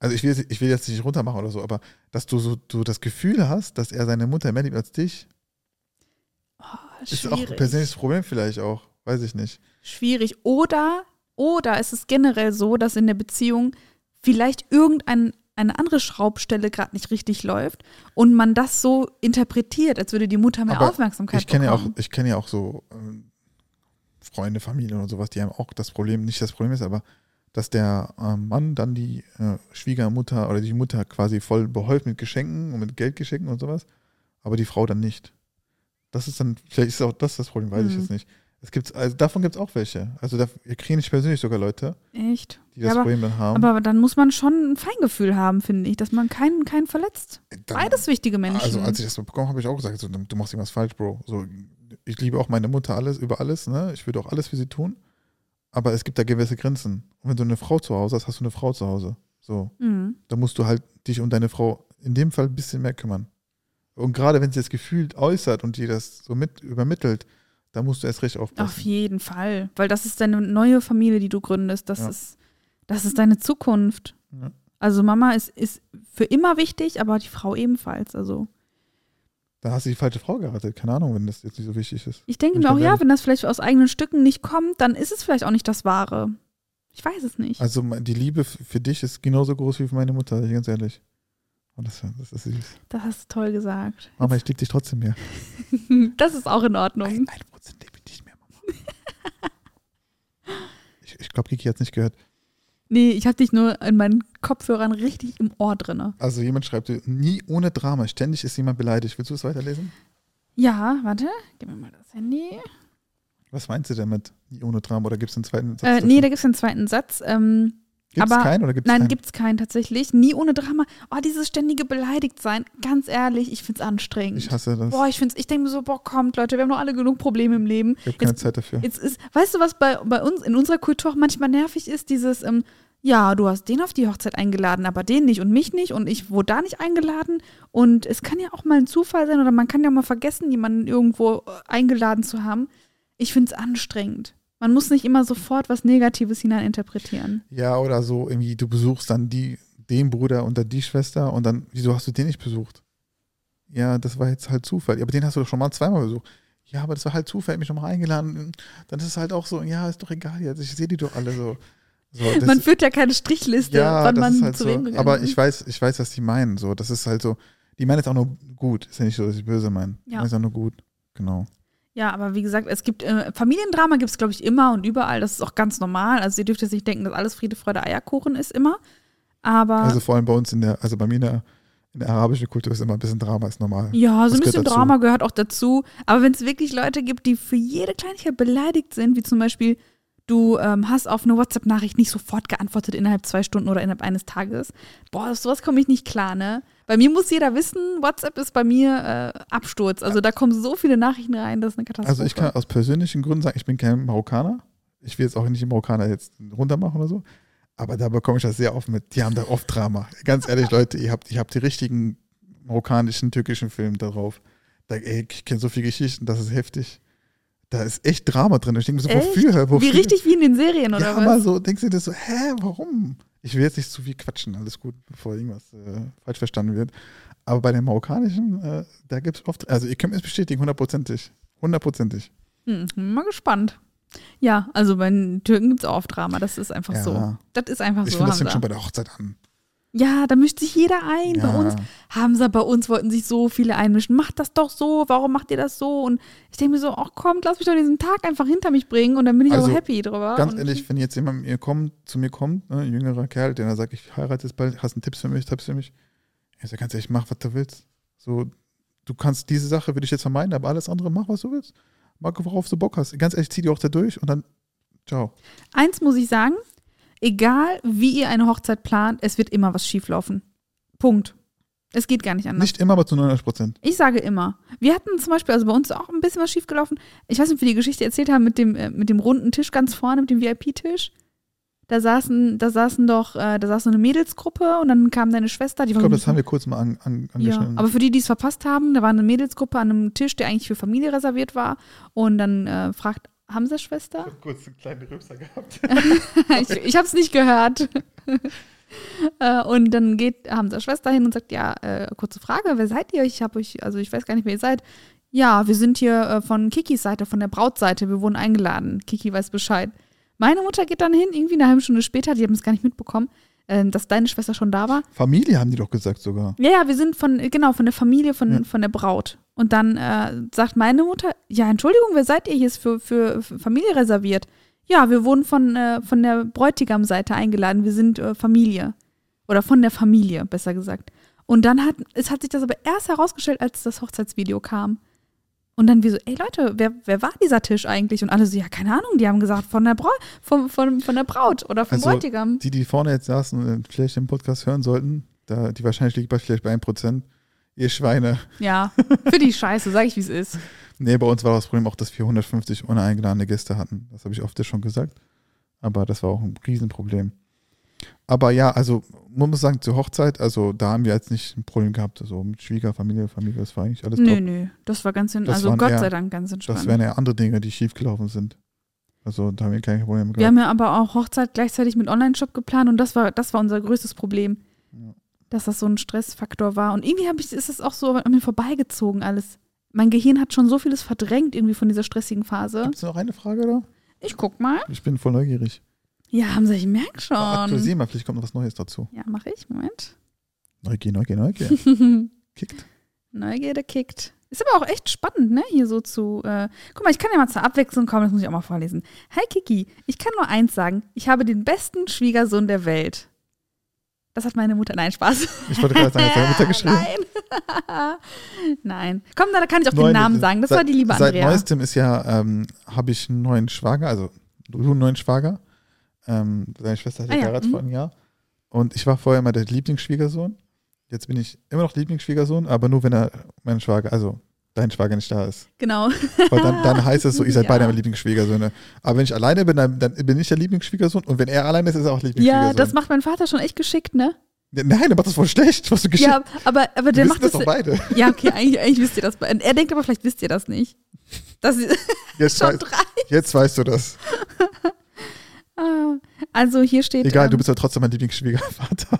also ich will, jetzt- ich will jetzt nicht runtermachen oder so, aber dass du so du das Gefühl hast, dass er seine Mutter mehr liebt als dich, ist auch ein persönliches Problem vielleicht auch, weiß ich nicht. Schwierig. Oder, oder ist es generell so, dass in der Beziehung vielleicht irgendein eine andere Schraubstelle gerade nicht richtig läuft und man das so interpretiert, als würde die Mutter mehr Aber Aufmerksamkeit Ich kenne ja auch, bekommen. ich kenne ja auch so ähm, Freunde, Familien und sowas, die haben auch das Problem, nicht das Problem ist, aber dass der ähm, Mann dann die äh, Schwiegermutter oder die Mutter quasi voll behäuft mit Geschenken und mit Geldgeschenken und sowas, aber die Frau dann nicht. Das ist dann, vielleicht ist auch das das Problem, weiß ich Mhm. jetzt nicht. Es gibt, also davon gibt es auch welche. Also da kriege ich persönlich sogar Leute, Echt? die das Ja, aber, Problem dann haben. aber dann muss man schon ein Feingefühl haben, finde ich, dass man keinen, keinen verletzt. Dann- Beides wichtige Menschen. Also als ich das bekommen habe, habe ich auch gesagt, so, du machst irgendwas falsch, Bro. So, ich liebe auch meine Mutter alles über alles, ne? Ich würde auch alles für sie tun. Aber es gibt da gewisse Grenzen. Und wenn du eine Frau zu Hause hast, hast du eine Frau zu Hause. So, mhm. da musst du halt dich um deine Frau in dem Fall ein bisschen mehr kümmern. Und gerade wenn sie das Gefühl äußert und dir das so mit übermittelt, da musst du erst recht Auf aufpassen. jeden Fall. Weil das ist deine neue Familie, die du gründest. Das, Ja. ist, das ist deine Zukunft. Ja. Also Mama ist, ist für immer wichtig, aber die Frau ebenfalls. Also Da hast du die falsche Frau geheiratet. Keine Ahnung, wenn das jetzt nicht so wichtig ist. ich denke mir auch, ja, wenn das vielleicht aus eigenen Stücken nicht kommt, dann ist es vielleicht auch nicht das Wahre. Ich weiß es nicht. Also die Liebe für dich ist genauso groß wie für meine Mutter, ganz ehrlich. Und das, das ist süß. Das hast du toll gesagt. Mama, ich liebe dich trotzdem mehr. Das ist auch in Ordnung. Ein, ein Prozent liebe ich nicht mehr, Mama. ich ich glaube, Kiki hat es nicht gehört. Nee, ich habe dich nur in meinen Kopfhörern richtig im Ohr drinne. Also jemand schreibt, dir, nie ohne Drama, ständig ist jemand beleidigt. Willst du es weiterlesen? Ja, warte, gib mir mal das Handy. Was meinst du damit? Nie ohne Drama oder gibt es einen zweiten Satz? Äh, nee, da gibt es einen zweiten Satz. Ähm, gibt es keinen oder gibt es Nein, keinen? gibt es keinen tatsächlich. Nie ohne Drama. Oh, dieses ständige Beleidigtsein. Ganz ehrlich, ich find's anstrengend. Ich hasse das. boah, ich find's, ich denke mir so, boah, kommt, Leute, wir haben doch alle genug Probleme im Leben. ich habe keine jetzt- Zeit dafür. Jetzt ist, weißt du, was bei, bei uns in unserer Kultur auch manchmal nervig ist? Dieses, ähm, ja, du hast den auf die Hochzeit eingeladen, aber den nicht und mich nicht und ich wurde da nicht eingeladen. Und es kann ja auch mal ein Zufall sein oder man kann ja mal vergessen, jemanden irgendwo äh, eingeladen zu haben. Ich find's anstrengend. Man muss nicht immer sofort was Negatives hineininterpretieren. Ja, oder so irgendwie, du besuchst dann die, den Bruder und dann die Schwester und dann, wieso hast du den nicht besucht? Ja, das war jetzt halt Zufall. Ja, aber den hast du doch schon mal zweimal besucht. Ja, aber das war halt Zufall, mich nochmal eingeladen. Dann ist es halt auch so, ja, ist doch egal jetzt, ich sehe die doch alle so. so man führt ja keine Strichliste, ja, wann man halt zu so. wem gegangen Aber ich weiß, ich weiß, was die meinen. So, das ist halt so. Die meinen jetzt auch nur gut. Ist ja nicht so, dass sie böse meinen. Die Ja. meinen es auch nur gut. Genau. Ja, aber wie gesagt, es gibt äh, Familiendrama gibt es, glaube ich, immer und überall. Das ist auch ganz normal. Also ihr dürft jetzt nicht denken, dass alles Friede, Freude, Eierkuchen ist immer. Aber Also vor allem bei uns in der, also bei mir in der, in der arabischen Kultur ist immer ein bisschen Drama, ist normal. ja, so ein bisschen. Drama gehört auch dazu. Aber wenn es wirklich Leute gibt, die für jede Kleinigkeit beleidigt sind, wie zum Beispiel, du ähm, hast auf eine WhatsApp-Nachricht nicht sofort geantwortet innerhalb zwei Stunden oder innerhalb eines Tages. Boah, auf sowas komme ich nicht klar, ne? Bei mir muss jeder wissen, WhatsApp ist bei mir äh, Absturz. Also da kommen so viele Nachrichten rein, das ist eine Katastrophe. Also ich kann aus persönlichen Gründen sagen, ich bin kein Marokkaner. Ich will jetzt auch nicht den Marokkaner jetzt runtermachen oder so. Aber da bekomme ich das sehr oft mit. Die haben da oft Drama. Ganz ehrlich, Leute, ihr habt, ihr habt die richtigen marokkanischen, türkischen Filmen darauf. Da, ey, ich kenne so viele Geschichten, das ist heftig. Da ist echt Drama drin. Ich denke mir so, wofür? wofür? Wie richtig wie in den Serien, oder ja, was? mal so, denkst du dir so, hä, warum? Ich will jetzt nicht zu viel quatschen, alles gut, bevor irgendwas äh, falsch verstanden wird. Aber bei den marokkanischen, äh, da gibt es oft, also ihr könnt mir es bestätigen, hundertprozentig. Hundertprozentig. Hm, mal gespannt. Ja, also bei den Türken gibt es auch oft Drama. Das ist einfach Ja. so. Das ist einfach Ich so. finde, das fängt schon bei der Hochzeit an. Ja, da mischt sich jeder ein. Bei Ja. uns, Hamza, bei uns wollten sich so viele einmischen. Macht das doch so, warum macht ihr das so? Und ich denke mir so, ach komm, lass mich doch diesen Tag einfach hinter mich bringen und dann bin ich Also, auch happy drüber. Ganz ehrlich, wenn jetzt jemand mir kommt, zu mir kommt, ne, ein jüngerer Kerl, der dann sagt, ich heirate jetzt bald, hast du Tipps für mich, Tipps für mich? Ich sage ganz ehrlich, mach, was du willst. So, du kannst diese Sache, würde ich jetzt vermeiden, aber alles andere, mach, was du willst. Mach, worauf du Bock hast. Ganz ehrlich, zieh die auch da durch und dann, ciao. Eins muss ich sagen, egal wie ihr eine Hochzeit plant, es wird immer was schieflaufen. Punkt. Es geht gar nicht anders. Nicht immer, aber zu 99 Prozent. Ich sage immer. Wir hatten zum Beispiel, also bei uns ist auch ein bisschen was schiefgelaufen. Ich weiß nicht, ob wir die Geschichte erzählt haben mit dem, äh, mit dem runden Tisch ganz vorne, mit dem VIP-Tisch. Da saßen, da saßen doch, äh, da saß so eine Mädelsgruppe und dann kam deine Schwester, die Ich glaube, das haben wir kurz mal an, an, ja, angeschnitten. aber für die, die es verpasst haben, da war eine Mädelsgruppe an einem Tisch, der eigentlich für Familie reserviert war. Und dann äh, fragt Hamzas Schwester. kurz einen kleinen Rübser gehabt. ich ich habe es nicht gehört. Äh, und dann geht Hamzas Schwester hin und sagt, ja, äh, kurze Frage, wer seid ihr? Ich habe euch, also ich weiß gar nicht, wer ihr seid. Ja, wir sind hier äh, von Kikis Seite, von der Brautseite. Wir wurden eingeladen. Kiki weiß Bescheid. Meine Mutter geht dann hin, irgendwie eine halbe Stunde später, die haben es gar nicht mitbekommen, dass deine Schwester schon da war. Familie haben die doch gesagt sogar. Ja, ja, wir sind von, genau, von der Familie, von, Ja. von der Braut. Und dann äh, sagt meine Mutter, ja, Entschuldigung, wer seid ihr? Hier ist für, für, für Familie reserviert. Ja, wir wurden von, äh, von der Bräutigam-Seite eingeladen. Wir sind äh, Familie. Oder von der Familie, besser gesagt. Und dann hat, es hat sich das aber erst herausgestellt, als das Hochzeitsvideo kam. Und dann wir so, ey Leute, wer, wer war dieser Tisch eigentlich? Und alle so, ja, keine Ahnung, die haben gesagt, von der, Brau von, von, von der Braut oder vom Also, Bräutigam. Die, die vorne jetzt saßen und vielleicht den Podcast hören sollten, da, die wahrscheinlich liegt bei vielleicht bei 1%. Ihr Schweine. Ja, für die Scheiße, sag ich, wie es ist. Nee, bei uns war das Problem auch, dass wir 150 uneingeladene Gäste hatten. Das habe ich oft ja schon gesagt. Aber das war auch ein Riesenproblem. Aber ja, also man muss sagen, zur Hochzeit, also da haben wir jetzt nicht ein Problem gehabt. Also mit Schwiegerfamilie, Familie, das war eigentlich alles Nö, top. nö, das war ganz, in, Das also Gott eher- sei Dank ganz entspannt. Das wären ja andere Dinge, die schiefgelaufen sind. Also da haben wir keine Probleme Wir gehabt. haben ja aber auch Hochzeit gleichzeitig mit Online-Shop geplant und das war, das war unser größtes Problem. Ja. Dass das so ein Stressfaktor war. Und irgendwie ich, ist es auch so an mir vorbeigezogen alles. Mein Gehirn hat schon so vieles verdrängt irgendwie von dieser stressigen Phase. Gibt es noch eine Frage da? Ich guck mal. Ich bin voll neugierig. Ja, haben Sie, ich merke schon. Aktualisier mal, vielleicht kommt noch was Neues dazu. Ja, mache ich. Moment. Neugier, Neugier, Neugier. Kickt. Neugierde kickt. Ist aber auch echt spannend, ne? Hier so zu. Äh, guck mal, ich kann ja mal zur Abwechslung kommen, das muss ich auch mal vorlesen. Hi Kiki, ich kann nur eins sagen: Ich habe den besten Schwiegersohn der Welt. Das hat meine Mutter. Nein, Spaß. Ich wollte gerade sagen, hat deine Mutter geschrieben. Nein. Nein. Komm, da kann ich auch den Neun- Namen sagen. Das seit, war die liebe Seit Andrea. neuestem ist ja, ähm, habe ich einen neuen Schwager, also du einen neuen Schwager. Ähm, deine Schwester hat Ah ja, geheiratet mhm. vor einem Jahr. Und ich war vorher immer der Lieblingsschwiegersohn. Jetzt bin ich immer noch Lieblingsschwiegersohn, aber nur wenn er mein Schwager, also dein Schwager nicht da ist. Genau. Weil dann, dann heißt es so, ihr seid Ja. beide meine Lieblingsschwiegersöhne. Aber wenn ich alleine bin, dann, dann bin ich der Lieblingsschwiegersohn. Und wenn er alleine ist, ist er auch Lieblingsschwiegersohn. Ja, das macht mein Vater schon echt geschickt, ne? Nein, der macht das voll schlecht, was du geschickt Ja, aber, aber der macht das doch beide. Ja, okay, eigentlich, eigentlich wisst ihr das. Er denkt aber, vielleicht wisst ihr das nicht. Das Jetzt, schon weiß, jetzt weißt du das. Ah, Also hier steht. Egal, ähm, du bist ja trotzdem mein Lieblingsschwiegervater.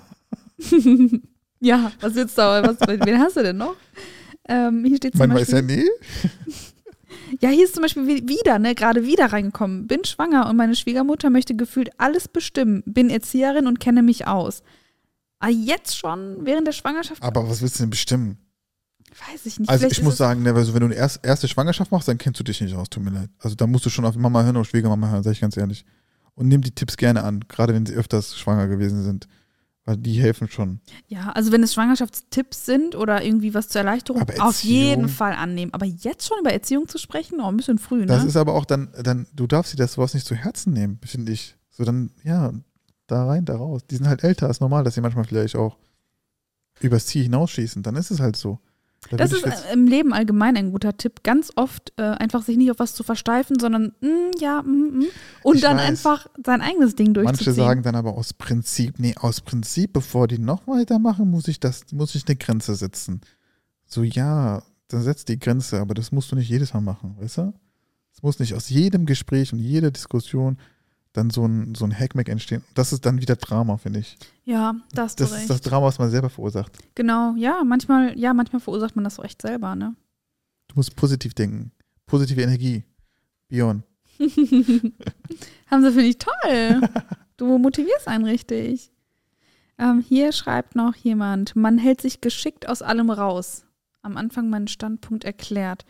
ja, was willst du aber? Was, wen hast du denn noch? Ähm, hier steht zum Man weiß ja Beispiel, nie. ja, hier ist zum Beispiel wi- wieder, ne, gerade wieder reingekommen. Bin schwanger und meine Schwiegermutter möchte gefühlt alles bestimmen. Bin Erzieherin und kenne mich aus. Ah, jetzt schon während der Schwangerschaft? Aber was willst du denn bestimmen? Weiß ich nicht. Also Vielleicht ich muss sagen, ne, also wenn du eine erst, erste Schwangerschaft machst, dann kennst du dich nicht aus, tut mir leid. Also da musst du schon auf Mama hören oder Schwiegermama hören, sag ich ganz ehrlich. Und nimm die Tipps gerne an, gerade wenn sie öfters schwanger gewesen sind. Weil die helfen schon. Ja, also wenn es Schwangerschaftstipps sind oder irgendwie was zur Erleichterung, Aber auf Erziehung- jeden Fall annehmen. Aber jetzt schon über Erziehung zu sprechen, oh, ein bisschen früh, ne? Das ist aber auch dann, dann, du darfst dir das sowas nicht zu Herzen nehmen, finde ich. So dann, ja, da rein, da raus. Die sind halt älter, ist normal, dass sie manchmal vielleicht auch übers Ziel hinausschießen. Dann ist es halt so. Da Das ist äh, im Leben allgemein ein guter Tipp. Ganz oft äh, einfach sich nicht auf was zu versteifen, sondern mm, ja, mm, mm, und Ich dann weiß. einfach sein eigenes Ding durchzuziehen. Manche sagen dann aber aus Prinzip, nee, aus Prinzip, bevor die noch weitermachen, muss ich das, muss ich eine Grenze setzen. So, ja, dann setzt die Grenze, aber das musst du nicht jedes Mal machen, weißt du? Es muss nicht aus jedem Gespräch und jeder Diskussion dann so ein, so ein Hackmack entstehen. Das ist dann wieder Drama, finde ich. Ja, da hast du Das recht. ist das Drama, was man selber verursacht. genau, ja, manchmal, ja, manchmal verursacht man das so echt selber, ne? Du musst positiv denken. Positive Energie. Bion. Haben sie, finde ich, toll. Du motivierst einen richtig. Ähm, hier schreibt noch jemand, man hält sich geschickt aus allem raus. Am Anfang meinen Standpunkt erklärt.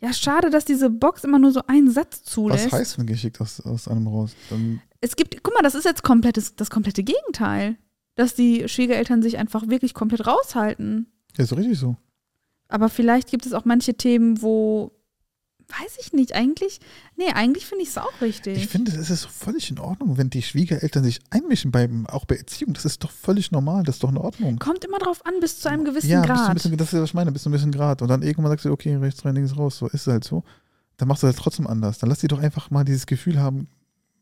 Ja, schade, dass diese Box immer nur so einen Satz zulässt. Was heißt denn geschickt aus, aus einem raus? Dann, Es gibt, guck mal, das ist jetzt komplettes, das komplette Gegenteil. Dass die Schwiegereltern sich einfach wirklich komplett raushalten. ja, ist richtig so. Aber vielleicht gibt es auch manche Themen, wo, weiß ich nicht, eigentlich, nee, eigentlich finde ich es auch richtig. Ich finde, es ist völlig in Ordnung, wenn die Schwiegereltern sich einmischen, beim, auch bei Erziehung. Das ist doch völlig normal, das ist doch in Ordnung. Kommt immer drauf an, bis zu einem gewissen ja, Grad. ein bisschen, das ist, was ich meine, bis zu ein bisschen Grad. Und dann irgendwann sagst du, okay, rechts rein, links raus, so ist es halt so. Dann machst du halt trotzdem anders. Dann lass die doch einfach mal dieses Gefühl haben,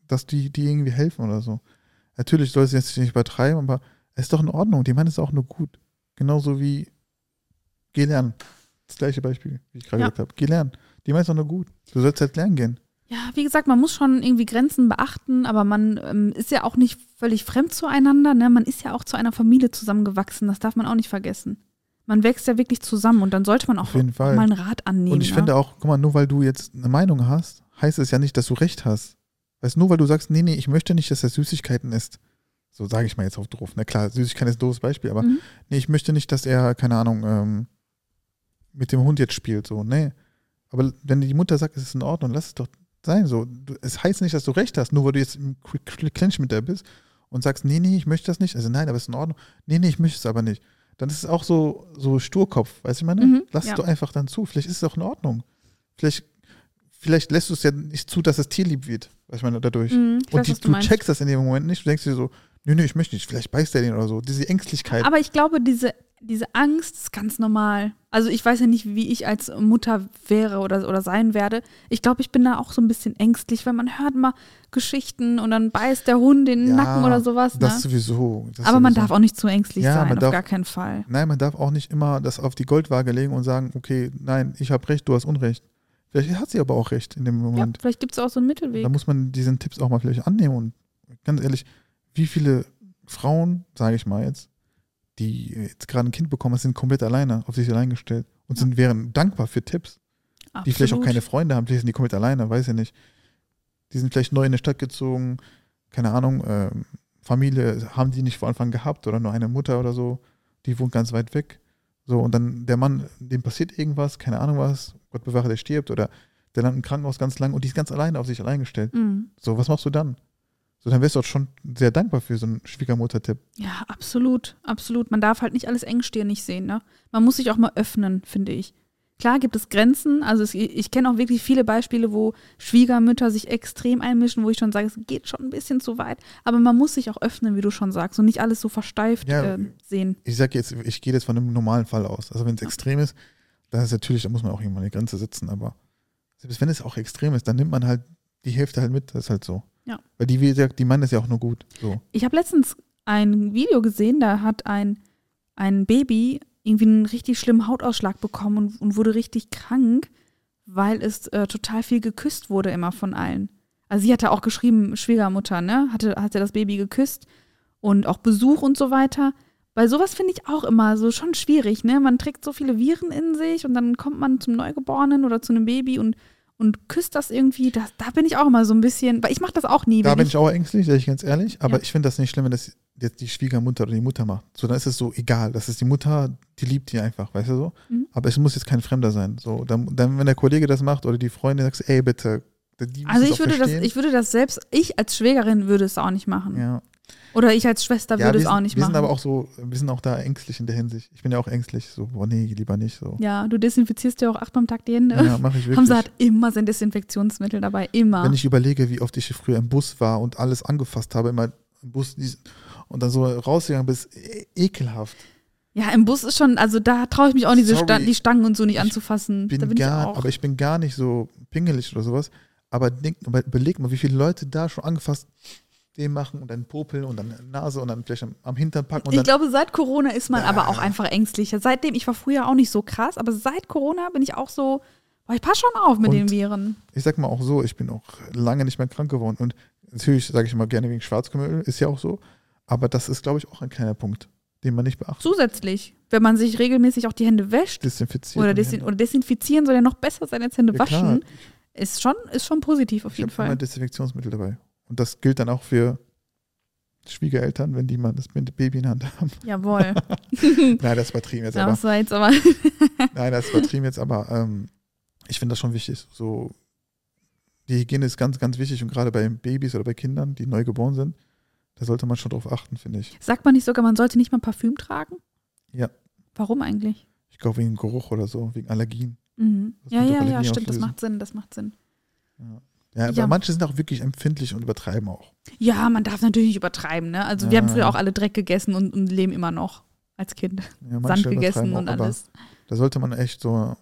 dass die, die irgendwie helfen oder so. Natürlich soll sie jetzt nicht übertreiben, aber es ist doch in Ordnung. Die meinen es auch nur gut. Genauso wie geh lernen. Das gleiche Beispiel, wie ich gerade Ja. gesagt habe. Geh lernen. Die meinen es auch nur gut. Du sollst halt lernen gehen. Ja, wie gesagt, man muss schon irgendwie Grenzen beachten, aber man ähm, ist ja auch nicht völlig fremd zueinander. Ne? Man ist ja auch zu einer Familie zusammengewachsen, das darf man auch nicht vergessen. Man wächst ja wirklich zusammen und dann sollte man auch, mal einen Rat annehmen. Und ich ne? finde auch, guck mal, nur weil du jetzt eine Meinung hast, heißt es ja nicht, dass du recht hast. Weißt du, nur weil du sagst, nee, nee, ich möchte nicht, dass er Süßigkeiten isst. So sage ich mal jetzt auf doof. Na klar, Süßigkeiten ist ein doofes Beispiel, aber Mhm. nee, ich möchte nicht, dass er, keine Ahnung, ähm, mit dem Hund jetzt spielt. So, nee. Aber wenn die Mutter sagt, es ist in Ordnung, lass es doch sein. So, du, es heißt nicht, dass du recht hast, nur weil du jetzt im Clinch mit der bist und sagst, nee, nee, ich möchte das nicht. Also nein, aber es ist in Ordnung. Nee, nee, ich möchte es aber nicht. Dann ist es auch so, so Sturkopf, weißt du, ich meine? Mhm, Lass ja. es doch einfach dann zu. Vielleicht ist es auch in Ordnung. Vielleicht, vielleicht lässt du es ja nicht zu, dass das Tier lieb wird, weißt du, ich meine, dadurch. Mhm, und weiß, die, du du checkst das in dem Moment nicht. Du denkst dir so, nee, nee, ich möchte nicht. Vielleicht beißt er den oder so. Diese Ängstlichkeit. Aber ich glaube, diese, diese Angst ist ganz normal. Also ich weiß ja nicht, wie ich als Mutter wäre oder, oder sein werde. Ich glaube, ich bin da auch so ein bisschen ängstlich, weil man hört mal Geschichten und dann beißt der Hund den Ja, Nacken oder sowas. Ne? Das sowieso. Das Aber man sowieso. darf auch nicht zu ängstlich Ja, sein, auf darf- gar keinen Fall. Nein, man darf auch nicht immer das auf die Goldwaage legen und sagen, okay, nein, ich habe recht, du hast Unrecht. Vielleicht hat sie aber auch recht in dem Ja, Moment. vielleicht gibt es auch so einen Mittelweg. Da muss man diesen Tipps auch mal vielleicht annehmen. Und ganz ehrlich, wie viele Frauen, sage ich mal jetzt, die jetzt gerade ein Kind bekommen, sind komplett alleine, auf sich allein gestellt und Ja. sind, wären dankbar für Tipps. Die vielleicht auch Absolut. keine Freunde haben, vielleicht sind die komplett alleine, weiß ich nicht. Die sind vielleicht neu in eine Stadt gezogen, keine Ahnung, ähm, Familie haben die nicht vor Anfang gehabt oder nur eine Mutter oder so, die wohnt ganz weit weg. So, und dann der Mann, dem passiert irgendwas, keine Ahnung was, Gott bewahre, der stirbt oder der landet im Krankenhaus ganz lang und die ist ganz alleine auf sich allein gestellt. Mhm. So, was machst du dann? So, dann wärst du auch schon sehr dankbar für so einen Schwiegermutter-Tipp. Ja, absolut, absolut. Man darf halt nicht alles engstirnig sehen, ne? Man muss sich auch mal öffnen, finde ich. Klar gibt es Grenzen, also es, ich kenne auch wirklich viele Beispiele, wo Schwiegermütter sich extrem einmischen, wo ich schon sage, es geht schon ein bisschen zu weit, aber man muss sich auch öffnen, wie du schon sagst, und nicht alles so versteift Ja. äh, sehen. Ich sage jetzt, ich gehe jetzt von einem normalen Fall aus. Also wenn es extrem ist, dann ist natürlich, da muss man auch irgendwann eine Grenze setzen, aber selbst wenn es auch extrem ist, dann nimmt man halt die Hälfte halt mit, das ist halt so. Ja. Weil die, wie gesagt, die meinen das ja auch nur gut. So. Ich habe letztens ein Video gesehen, da hat ein, ein Baby irgendwie einen richtig schlimmen Hautausschlag bekommen und, und wurde richtig krank, weil es äh, total viel geküsst wurde immer von allen. Also sie hatte auch geschrieben, Schwiegermutter, ne? Hatte, hatte das Baby geküsst und auch Besuch und so weiter. Bei sowas finde ich auch immer so schon schwierig, ne? Man trägt so viele Viren in sich und dann kommt man zum Neugeborenen oder zu einem Baby und, und küsst das irgendwie. Das, da bin ich auch immer so ein bisschen, weil ich mache das auch nie. Da bin ich auch ängstlich, sage ich ganz ehrlich, aber Ja. ich finde das nicht schlimm, wenn das jetzt die Schwiegermutter oder die Mutter macht. So, dann ist es so egal. Das ist die Mutter, die liebt die einfach, weißt du so? Mhm. Aber es muss jetzt kein Fremder sein. So, dann, dann, wenn der Kollege das macht oder die Freundin, sagst ey, bitte. Also ich würde das, verstehen. ich würde das selbst, ich als Schwägerin würde es auch nicht machen. ja. Oder ich als Schwester Ja, würde wir es auch nicht wir machen. sind aber auch so, wir sind auch da ängstlich in der Hinsicht. Ich bin ja auch ängstlich, so, boah, nee, lieber nicht so. ja, du desinfizierst ja auch achtmal am Tag die Hände. Ja, mache ich wirklich. Hamza hat immer sein Desinfektionsmittel dabei, immer. Wenn ich überlege, wie oft ich früher im Bus war und alles angefasst habe, immer im Bus und dann so rausgegangen bist, e ekelhaft. ja, im Bus ist schon, also da traue ich mich auch diese Sorry, Sta die Stangen und so nicht ich anzufassen. Bin da bin gar, ich auch. aber ich bin gar nicht so pingelig oder sowas. Aber denk, aber überleg mal, wie viele Leute da schon angefasst, den machen und dann popeln und dann Nase und dann vielleicht am, am Hintern packen und Ich glaube, seit Corona ist man Ja. aber auch einfach ängstlicher. Seitdem, ich war früher auch nicht so krass, aber seit Corona bin ich auch so, boah, ich passe schon auf mit Und- den Viren. ich sag mal auch so, ich bin auch lange nicht mehr krank geworden. Und natürlich sage ich immer gerne wegen Schwarzkümmelöl, ist ja auch so. Aber das ist, glaube ich, auch ein kleiner Punkt, den man nicht beachtet. Zusätzlich, wenn man sich regelmäßig auch die Hände wäscht Desinfiziert. oder, desin oder desinfizieren soll ja noch besser sein als Hände Ja, klar. waschen, ist schon, ist schon positiv auf Ich jeden habe immer Fall. Desinfektionsmittel dabei. Und das gilt dann auch für Schwiegereltern, wenn die mal das Baby in der Hand haben. Jawohl. Nein, das übertrieben jetzt aber. das war jetzt aber. Nein, das übertrieben jetzt aber. Ähm, ich finde das schon wichtig. So, die Hygiene ist ganz, ganz wichtig und gerade bei Babys oder bei Kindern, die neu geboren sind, da sollte man schon drauf achten, finde ich. Sagt man nicht sogar, man sollte nicht mal Parfüm tragen? Ja. Warum eigentlich? Ich glaube wegen Geruch oder so, wegen Allergien. Mhm. Das Ja, ja, ja, stimmt, das auslösen. macht Sinn, das macht Sinn. Ja, aber Ja. manche sind auch wirklich empfindlich und übertreiben auch. Ja, man darf natürlich nicht übertreiben, ne? Also wir Ja. haben früher auch alle Dreck gegessen und, und leben immer noch als Kind. Ja, Sand gegessen und auch, aber alles. Da sollte man echt so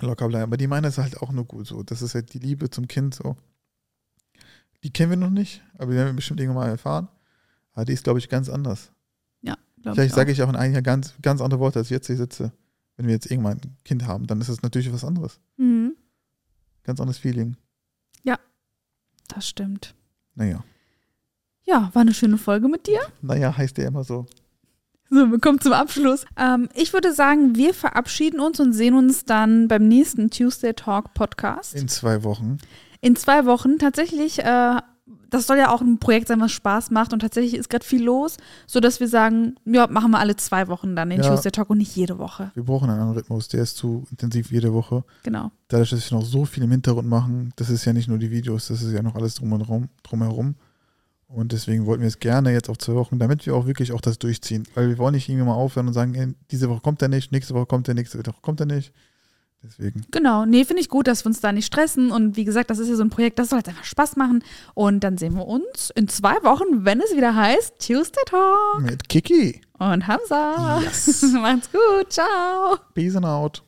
locker bleiben. Aber die meinen es halt auch nur gut so. Das ist halt die Liebe zum Kind so. Die kennen wir noch nicht, aber die werden wir bestimmt irgendwann mal erfahren. Aber die ist, glaube ich, ganz anders. glaub Vielleicht ich sage ich auch in einem Jahr ganz, ganz andere Worte, als ich jetzt hier sitze. Wenn wir jetzt irgendwann ein Kind haben, dann ist es natürlich was anderes. Mhm, Ganz anderes Feeling. das stimmt. Naja. Ja, war eine schöne Folge mit dir. Naja, heißt der immer so. So, wir kommen zum Abschluss. Ähm, ich würde sagen, wir verabschieden uns und sehen uns dann beim nächsten Tuesday Talk Podcast. In zwei Wochen. In zwei Wochen. Tatsächlich, äh, das soll ja auch ein Projekt sein, was Spaß macht und tatsächlich ist gerade viel los, sodass wir sagen, ja, machen wir alle zwei Wochen dann den Ja. Tuesday Talk und nicht jede Woche. Wir brauchen einen anderen Rhythmus. Der ist zu intensiv jede Woche. Genau. dadurch, dass wir noch so viel im Hintergrund machen, das ist ja nicht nur die Videos, das ist ja noch alles drum und rum, drumherum. Und deswegen wollten wir es gerne jetzt auf zwei Wochen, damit wir auch wirklich auch das durchziehen. Weil wir wollen nicht irgendwie mal aufhören und sagen, diese Woche kommt er nicht, nächste Woche kommt er, nächste Woche kommt er nicht. Deswegen. Genau. Nee, finde ich gut, dass wir uns da nicht stressen. Und wie gesagt, das ist ja so ein Projekt, das soll jetzt einfach Spaß machen. Und dann sehen wir uns in zwei Wochen, wenn es wieder heißt Tuesday Talk. Mit Kiki. Und Hamza. Yes. Macht's gut. Ciao. Peace and out.